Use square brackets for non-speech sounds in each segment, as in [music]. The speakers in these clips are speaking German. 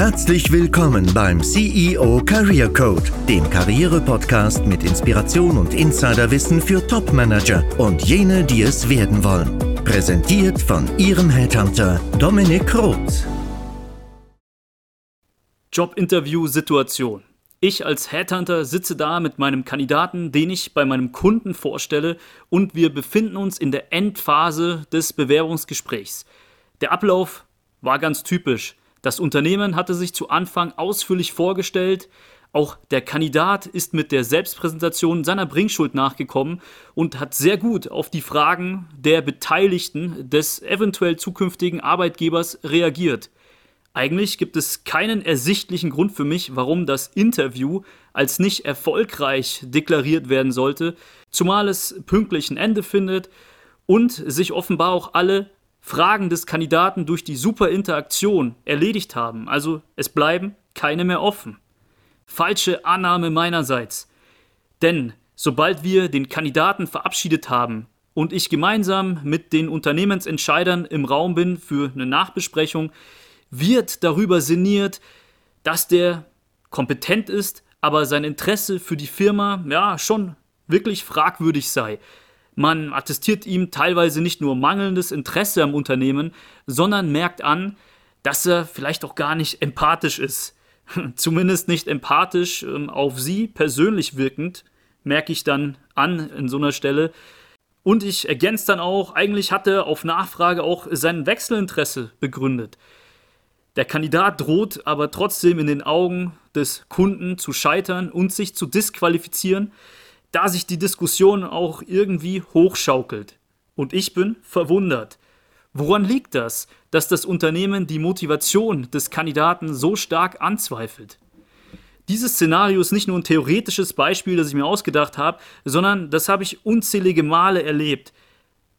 Herzlich willkommen beim CEO Career Code, dem Karriere-Podcast mit Inspiration und Insiderwissen für Top-Manager und jene, die es werden wollen. Präsentiert von Ihrem Headhunter Dominik Roth. Jobinterview-Situation. Ich als Headhunter sitze da mit meinem Kandidaten, den ich bei meinem Kunden vorstelle, und wir befinden uns in der Endphase des Bewerbungsgesprächs. Der Ablauf war ganz typisch. Das Unternehmen hatte sich zu Anfang ausführlich vorgestellt, auch der Kandidat ist mit der Selbstpräsentation seiner Bringschuld nachgekommen und hat sehr gut auf die Fragen der Beteiligten des eventuell zukünftigen Arbeitgebers reagiert. Eigentlich gibt es keinen ersichtlichen Grund für mich, warum das Interview als nicht erfolgreich deklariert werden sollte, zumal es pünktlich ein Ende findet und sich offenbar auch alle Fragen des Kandidaten durch die super Interaktion erledigt haben. Also es bleiben keine mehr offen. Falsche Annahme meinerseits. Denn sobald wir den Kandidaten verabschiedet haben und ich gemeinsam mit den Unternehmensentscheidern im Raum bin für eine Nachbesprechung, wird darüber sinniert, dass der kompetent ist, aber sein Interesse für die Firma ja schon wirklich fragwürdig sei. Man attestiert ihm teilweise nicht nur mangelndes Interesse am Unternehmen, sondern merkt an, dass er vielleicht auch gar nicht empathisch ist. [laughs] Zumindest nicht empathisch ähm, auf sie persönlich wirkend, merke ich dann an in so einer Stelle. Und ich ergänze dann auch, eigentlich hat er auf Nachfrage auch sein Wechselinteresse begründet. Der Kandidat droht aber trotzdem in den Augen des Kunden zu scheitern und sich zu disqualifizieren, da sich die Diskussion auch irgendwie hochschaukelt. Und ich bin verwundert. Woran liegt das, dass das Unternehmen die Motivation des Kandidaten so stark anzweifelt? Dieses Szenario ist nicht nur ein theoretisches Beispiel, das ich mir ausgedacht habe, sondern das habe ich unzählige Male erlebt.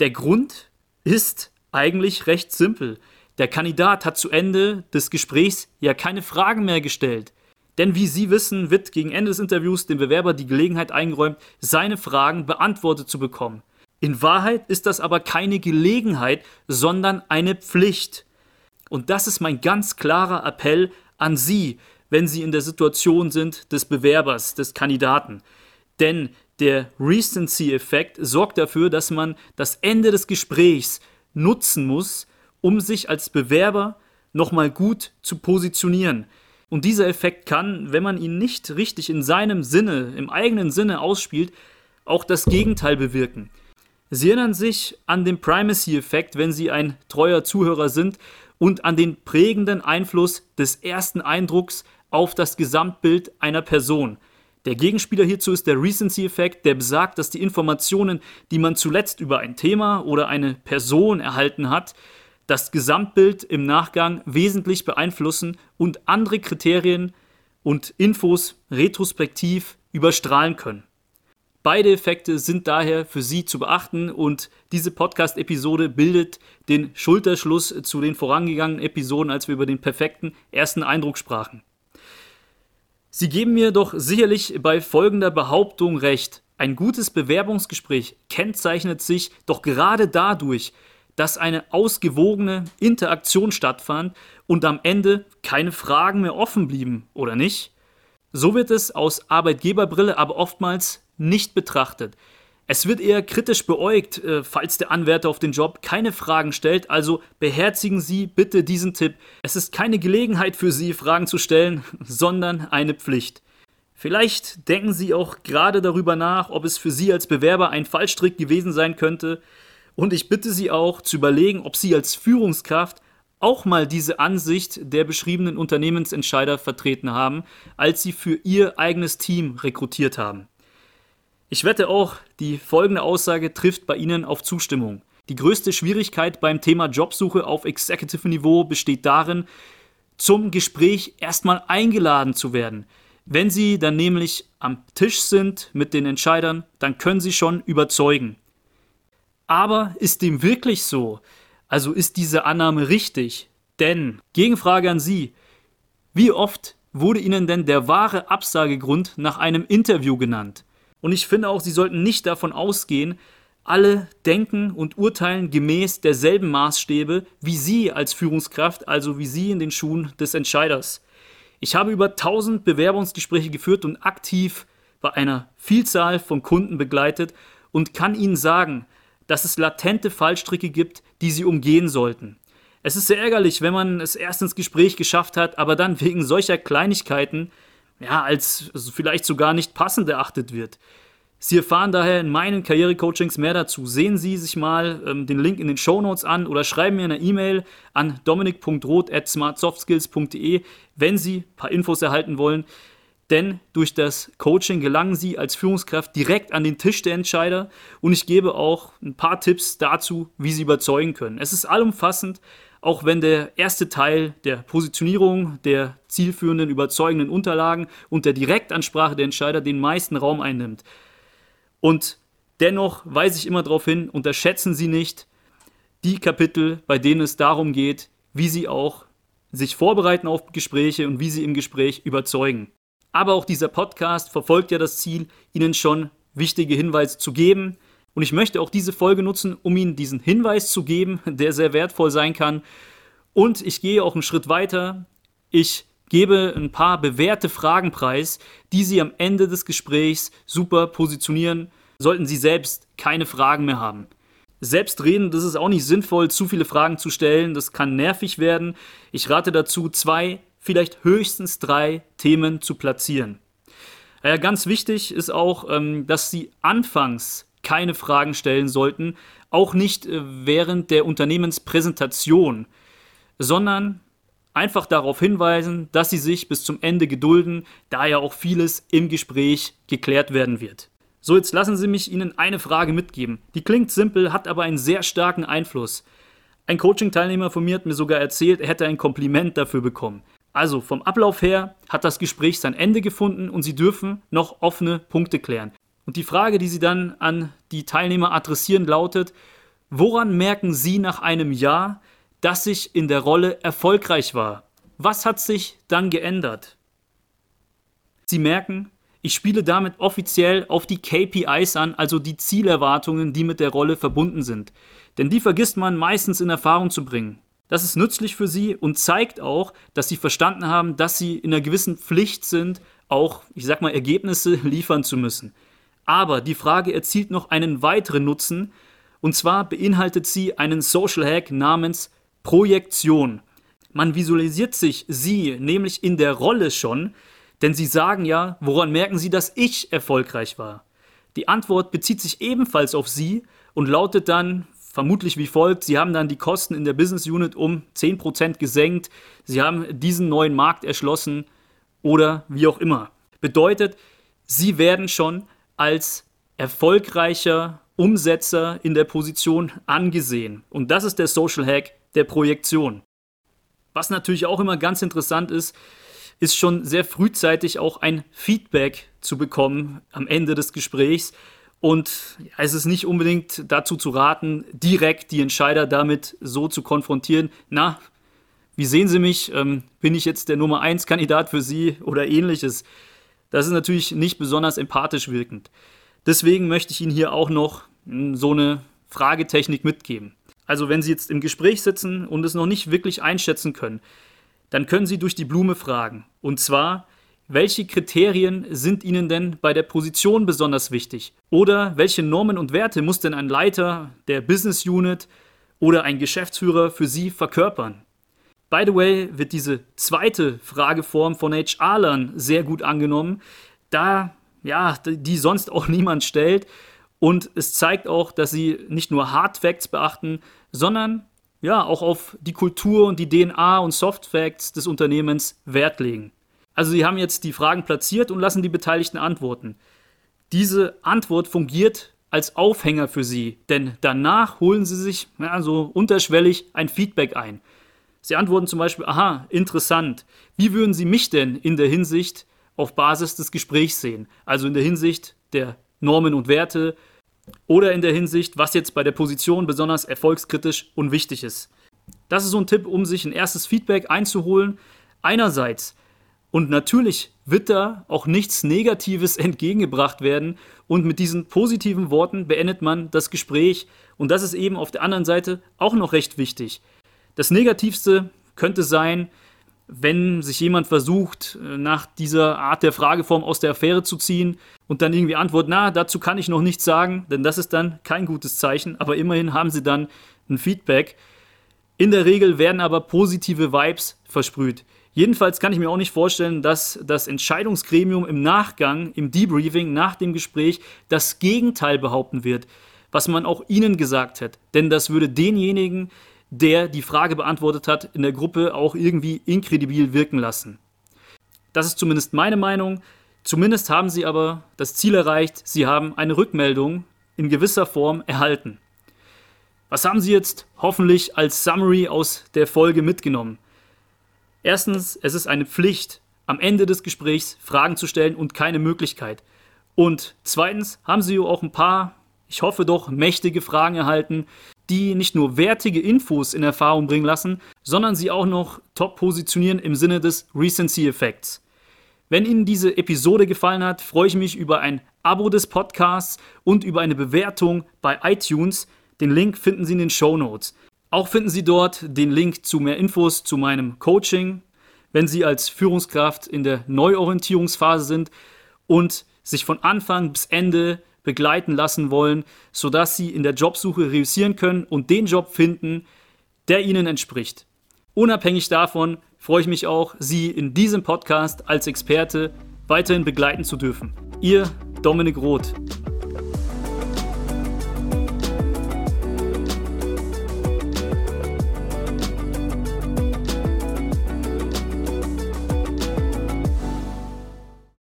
Der Grund ist eigentlich recht simpel. Der Kandidat hat zu Ende des Gesprächs ja keine Fragen mehr gestellt. Denn wie Sie wissen, wird gegen Ende des Interviews dem Bewerber die Gelegenheit eingeräumt, seine Fragen beantwortet zu bekommen. In Wahrheit ist das aber keine Gelegenheit, sondern eine Pflicht. Und das ist mein ganz klarer Appell an Sie, wenn Sie in der Situation sind des Bewerbers, des Kandidaten. Denn der Recency-Effekt sorgt dafür, dass man das Ende des Gesprächs nutzen muss, um sich als Bewerber nochmal gut zu positionieren. Und dieser Effekt kann, wenn man ihn nicht richtig in seinem Sinne, im eigenen Sinne ausspielt, auch das Gegenteil bewirken. Sie erinnern sich an den Primacy-Effekt, wenn Sie ein treuer Zuhörer sind, und an den prägenden Einfluss des ersten Eindrucks auf das Gesamtbild einer Person. Der Gegenspieler hierzu ist der Recency-Effekt, der besagt, dass die Informationen, die man zuletzt über ein Thema oder eine Person erhalten hat, das Gesamtbild im Nachgang wesentlich beeinflussen und andere Kriterien und Infos retrospektiv überstrahlen können. Beide Effekte sind daher für Sie zu beachten und diese Podcast-Episode bildet den Schulterschluss zu den vorangegangenen Episoden, als wir über den perfekten ersten Eindruck sprachen. Sie geben mir doch sicherlich bei folgender Behauptung recht. Ein gutes Bewerbungsgespräch kennzeichnet sich doch gerade dadurch, dass eine ausgewogene Interaktion stattfand und am Ende keine Fragen mehr offen blieben, oder nicht? So wird es aus Arbeitgeberbrille aber oftmals nicht betrachtet. Es wird eher kritisch beäugt, äh, falls der Anwärter auf den Job keine Fragen stellt, also beherzigen Sie bitte diesen Tipp. Es ist keine Gelegenheit für Sie, Fragen zu stellen, [laughs] sondern eine Pflicht. Vielleicht denken Sie auch gerade darüber nach, ob es für Sie als Bewerber ein Fallstrick gewesen sein könnte, und ich bitte Sie auch zu überlegen, ob Sie als Führungskraft auch mal diese Ansicht der beschriebenen Unternehmensentscheider vertreten haben, als Sie für Ihr eigenes Team rekrutiert haben. Ich wette auch, die folgende Aussage trifft bei Ihnen auf Zustimmung. Die größte Schwierigkeit beim Thema Jobsuche auf Executive-Niveau besteht darin, zum Gespräch erstmal eingeladen zu werden. Wenn Sie dann nämlich am Tisch sind mit den Entscheidern, dann können Sie schon überzeugen. Aber ist dem wirklich so? Also ist diese Annahme richtig? Denn, Gegenfrage an Sie, wie oft wurde Ihnen denn der wahre Absagegrund nach einem Interview genannt? Und ich finde auch, Sie sollten nicht davon ausgehen, alle denken und urteilen gemäß derselben Maßstäbe wie Sie als Führungskraft, also wie Sie in den Schuhen des Entscheiders. Ich habe über 1000 Bewerbungsgespräche geführt und aktiv bei einer Vielzahl von Kunden begleitet und kann Ihnen sagen, dass es latente Fallstricke gibt, die Sie umgehen sollten. Es ist sehr ärgerlich, wenn man es erst ins Gespräch geschafft hat, aber dann wegen solcher Kleinigkeiten ja, als vielleicht sogar nicht passend erachtet wird. Sie erfahren daher in meinen Karrierecoachings mehr dazu. Sehen Sie sich mal ähm, den Link in den Show Notes an oder schreiben mir eine E-Mail an dominik.roth.smartsoftskills.de, wenn Sie ein paar Infos erhalten wollen. Denn durch das Coaching gelangen Sie als Führungskraft direkt an den Tisch der Entscheider und ich gebe auch ein paar Tipps dazu, wie Sie überzeugen können. Es ist allumfassend, auch wenn der erste Teil der Positionierung, der zielführenden, überzeugenden Unterlagen und der Direktansprache der Entscheider den meisten Raum einnimmt. Und dennoch weise ich immer darauf hin, unterschätzen Sie nicht die Kapitel, bei denen es darum geht, wie Sie auch sich vorbereiten auf Gespräche und wie Sie im Gespräch überzeugen. Aber auch dieser Podcast verfolgt ja das Ziel, Ihnen schon wichtige Hinweise zu geben, und ich möchte auch diese Folge nutzen, um Ihnen diesen Hinweis zu geben, [laughs] der sehr wertvoll sein kann. Und ich gehe auch einen Schritt weiter. Ich gebe ein paar bewährte Fragen preis, die Sie am Ende des Gesprächs super positionieren, sollten Sie selbst keine Fragen mehr haben. Selbstredend ist es auch nicht sinnvoll, zu viele Fragen zu stellen. Das kann nervig werden. Ich rate dazu, zwei, vielleicht höchstens drei Themen zu platzieren. Ja, ganz wichtig ist auch, ähm, dass Sie anfangs keine Fragen stellen sollten, auch nicht äh, während der Unternehmenspräsentation, sondern einfach darauf hinweisen, dass sie sich bis zum Ende gedulden, da ja auch vieles im Gespräch geklärt werden wird. So, jetzt lassen Sie mich Ihnen eine Frage mitgeben. Die klingt simpel, hat aber einen sehr starken Einfluss. Ein Coaching-Teilnehmer von mir hat mir sogar erzählt, er hätte ein Kompliment dafür bekommen. Also vom Ablauf her hat das Gespräch sein Ende gefunden und Sie dürfen noch offene Punkte klären. Und die Frage, die Sie dann an die Teilnehmer adressieren, lautet, woran merken Sie nach einem Jahr, dass ich in der Rolle erfolgreich war? Was hat sich dann geändert? Sie merken, ich spiele damit offiziell auf die KPIs an, also die Zielerwartungen, die mit der Rolle verbunden sind. Denn die vergisst man meistens in Erfahrung zu bringen. Das ist nützlich für Sie und zeigt auch, dass Sie verstanden haben, dass Sie in einer gewissen Pflicht sind, auch, ich sag mal, Ergebnisse [laughs] liefern zu müssen. Aber die Frage erzielt noch einen weiteren Nutzen, und zwar beinhaltet sie einen Social Hack namens Projektion. Man visualisiert sich sie nämlich in der Rolle schon, denn sie sagen ja, woran merken sie, dass ich erfolgreich war? Die Antwort bezieht sich ebenfalls auf sie und lautet dann vermutlich wie folgt, sie haben dann die Kosten in der Business Unit um 10% gesenkt, sie haben diesen neuen Markt erschlossen oder wie auch immer. Bedeutet, sie werden schon als erfolgreicher Umsetzer in der Position angesehen. Und das ist der Social Hack der Projektion. Was natürlich auch immer ganz interessant ist, ist schon sehr frühzeitig auch ein Feedback zu bekommen am Ende des Gesprächs. Und es ist nicht unbedingt dazu zu raten, direkt die Entscheider damit so zu konfrontieren. Na, wie sehen Sie mich? Ähm, bin ich jetzt der Nummer 1 Kandidat für Sie oder ähnliches? Das ist natürlich nicht besonders empathisch wirkend. Deswegen möchte ich Ihnen hier auch noch hm, so eine Fragetechnik mitgeben. Also wenn Sie jetzt im Gespräch sitzen und es noch nicht wirklich einschätzen können, dann können Sie durch die Blume fragen. Und zwar, welche Kriterien sind Ihnen denn bei der Position besonders wichtig? Oder welche Normen und Werte muss denn ein Leiter der Business Unit oder ein Geschäftsführer für Sie verkörpern? By the way, wird diese zweite Frageform von HR-Lern sehr gut angenommen, da ja, die sonst auch [laughs] niemand stellt. Und es zeigt auch, dass sie nicht nur Hard Facts beachten, sondern ja auch auf die Kultur und die DNA und Soft Facts des Unternehmens Wert legen. Also sie haben jetzt die Fragen platziert und lassen die Beteiligten antworten. Diese Antwort fungiert als Aufhänger für sie, denn danach holen sie sich ja, so unterschwellig ein Feedback ein. Sie antworten zum Beispiel, aha, interessant. Wie würden Sie mich denn in der Hinsicht auf Basis des Gesprächs sehen? Also in der Hinsicht der Normen und Werte oder in der Hinsicht, was jetzt bei der Position besonders erfolgskritisch und wichtig ist. Das ist so ein Tipp, um sich ein erstes Feedback einzuholen. Einerseits, Und natürlich wird da auch nichts Negatives entgegengebracht werden. Und mit diesen positiven Worten beendet man das Gespräch. Und das ist eben auf der anderen Seite auch noch recht wichtig. Das Negativste könnte sein, wenn sich jemand versucht, äh, nach dieser Art der Frageform aus der Affäre zu ziehen und dann irgendwie antwortet, na, dazu kann ich noch nichts sagen, denn das ist dann kein gutes Zeichen, aber immerhin haben sie dann ein Feedback. In der Regel werden aber positive Vibes versprüht. Jedenfalls kann ich mir auch nicht vorstellen, dass das Entscheidungsgremium im Nachgang, im Debriefing nach dem Gespräch das Gegenteil behaupten wird, was man auch Ihnen gesagt hat. Denn das würde denjenigen, der die Frage beantwortet hat, in der Gruppe auch irgendwie inkredibil wirken lassen. Das ist zumindest meine Meinung. Zumindest haben sie aber das Ziel erreicht, sie haben eine Rückmeldung in gewisser Form erhalten. Was haben Sie jetzt hoffentlich als Summary aus der Folge mitgenommen? Erstens, es ist eine Pflicht, am Ende des Gesprächs Fragen zu stellen und keine Möglichkeit. Und zweitens haben Sie auch ein paar, ich hoffe doch, mächtige Fragen erhalten, die nicht nur wertige Infos in Erfahrung bringen lassen, sondern sie auch noch top positionieren im Sinne des Recency-Effekts. Wenn Ihnen diese Episode gefallen hat, freue ich mich über ein Abo des Podcasts und über eine Bewertung bei iTunes. Den Link finden Sie in den Show Notes. Auch finden Sie dort den Link zu mehr Infos zu meinem Coaching, wenn Sie als Führungskraft in der Neuorientierungsphase sind und sich von Anfang bis Ende begleiten lassen wollen, sodass sie in der Jobsuche reüssieren können und den Job finden, der ihnen entspricht. Unabhängig davon freue ich mich auch, Sie in diesem Podcast als Experte weiterhin begleiten zu dürfen. Ihr Dominik Roth.